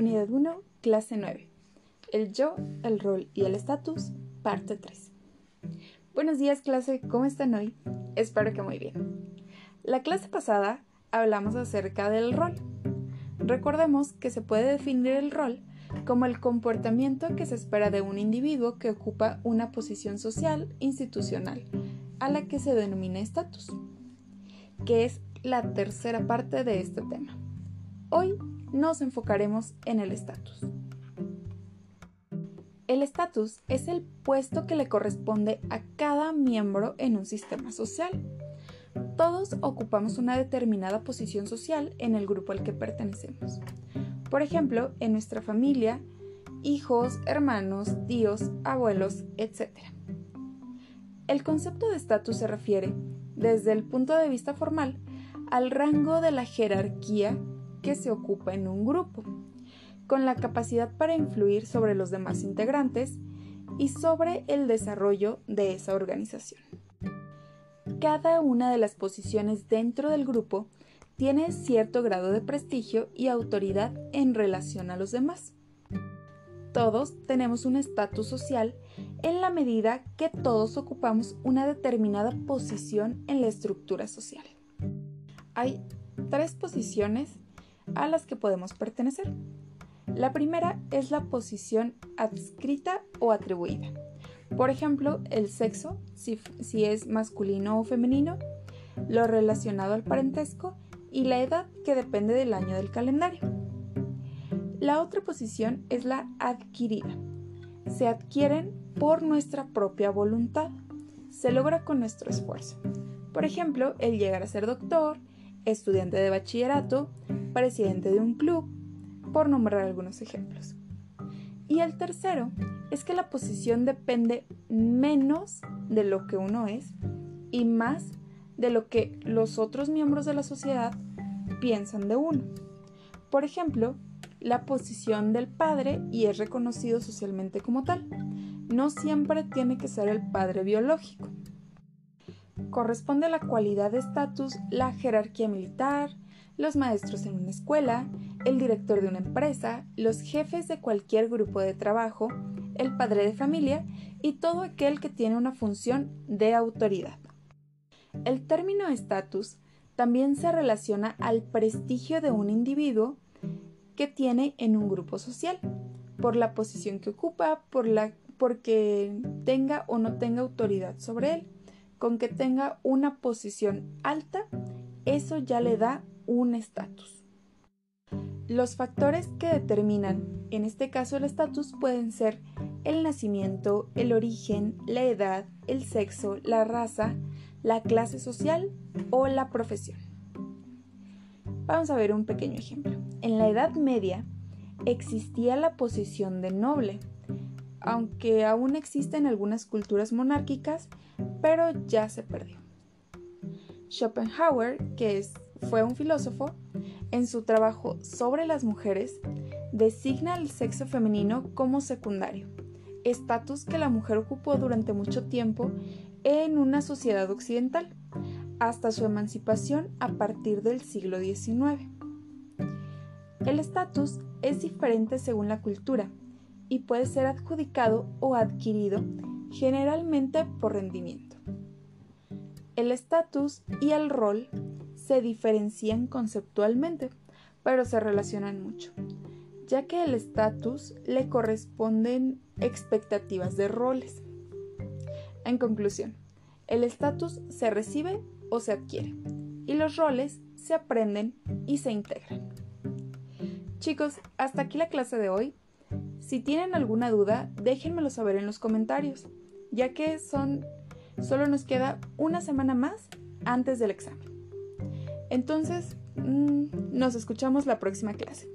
Unidad 1, clase 9. El yo, el rol y el estatus, parte 3. Buenos días clase, ¿cómo están hoy? Espero que muy bien. La clase pasada hablamos acerca del rol. Recordemos que se puede definir el rol como el comportamiento que se espera de un individuo que ocupa una posición social institucional, a la que se denomina estatus, que es la tercera parte de este tema. Hoy nos enfocaremos en el estatus. El estatus es el puesto que le corresponde a cada miembro en un sistema social. Todos ocupamos una determinada posición social en el grupo al que pertenecemos. Por ejemplo, en nuestra familia, hijos, hermanos, tíos, abuelos, etc. El concepto de estatus se refiere, desde el punto de vista formal, al rango de la jerarquía que se ocupa en un grupo, con la capacidad para influir sobre los demás integrantes y sobre el desarrollo de esa organización. Cada una de las posiciones dentro del grupo tiene cierto grado de prestigio y autoridad en relación a los demás. Todos tenemos un estatus social en la medida que todos ocupamos una determinada posición en la estructura social. Hay tres posiciones a las que podemos pertenecer. La primera es la posición adscrita o atribuida. Por ejemplo, el sexo, si, si, es masculino o femenino, lo relacionado al parentesco y la edad que depende del año del calendario. La otra posición es la adquirida. Se adquieren por nuestra propia voluntad. Se logra con nuestro esfuerzo. Por ejemplo, el llegar a ser doctor, estudiante de bachillerato, presidente de un club, por nombrar algunos ejemplos. Y el tercero es que la posición depende menos de lo que uno es y más de lo que los otros miembros de la sociedad piensan de uno. Por ejemplo, la posición del padre y es reconocido socialmente como tal. No siempre tiene que ser el padre biológico. Corresponde a la cualidad de estatus la jerarquía militar, los maestros en una escuela, el director de una empresa, los jefes de cualquier grupo de trabajo, el padre de familia y todo aquel que tiene una función de autoridad. El término estatus también se relaciona al prestigio de un individuo que tiene en un grupo social, por la posición que ocupa, por la, porque tenga o no tenga autoridad sobre él. Con que tenga una posición alta, eso ya le da un estatus. Los factores que determinan, en este caso el estatus, pueden ser el nacimiento, el origen, la edad, el sexo, la raza, la clase social o la profesión. Vamos a ver un pequeño ejemplo. En la Edad Media existía la posición de noble, aunque aún existe en algunas culturas monárquicas, pero ya se perdió. Schopenhauer, que es fue un filósofo, en su trabajo sobre las mujeres, designa al sexo femenino como secundario, estatus que la mujer ocupó durante mucho tiempo en una sociedad occidental, hasta su emancipación a partir del siglo XIX. El estatus es diferente según la cultura y puede ser adjudicado o adquirido generalmente por rendimiento. El estatus y el rol se diferencian conceptualmente, pero se relacionan mucho, ya que el estatus le corresponden expectativas de roles. En conclusión, el estatus se recibe o se adquiere, y los roles se aprenden y se integran. Chicos, hasta aquí la clase de hoy. Si tienen alguna duda, déjenmelo saber en los comentarios, ya que son solo nos queda una semana más antes del examen. Entonces, mm, nos escuchamos la próxima clase.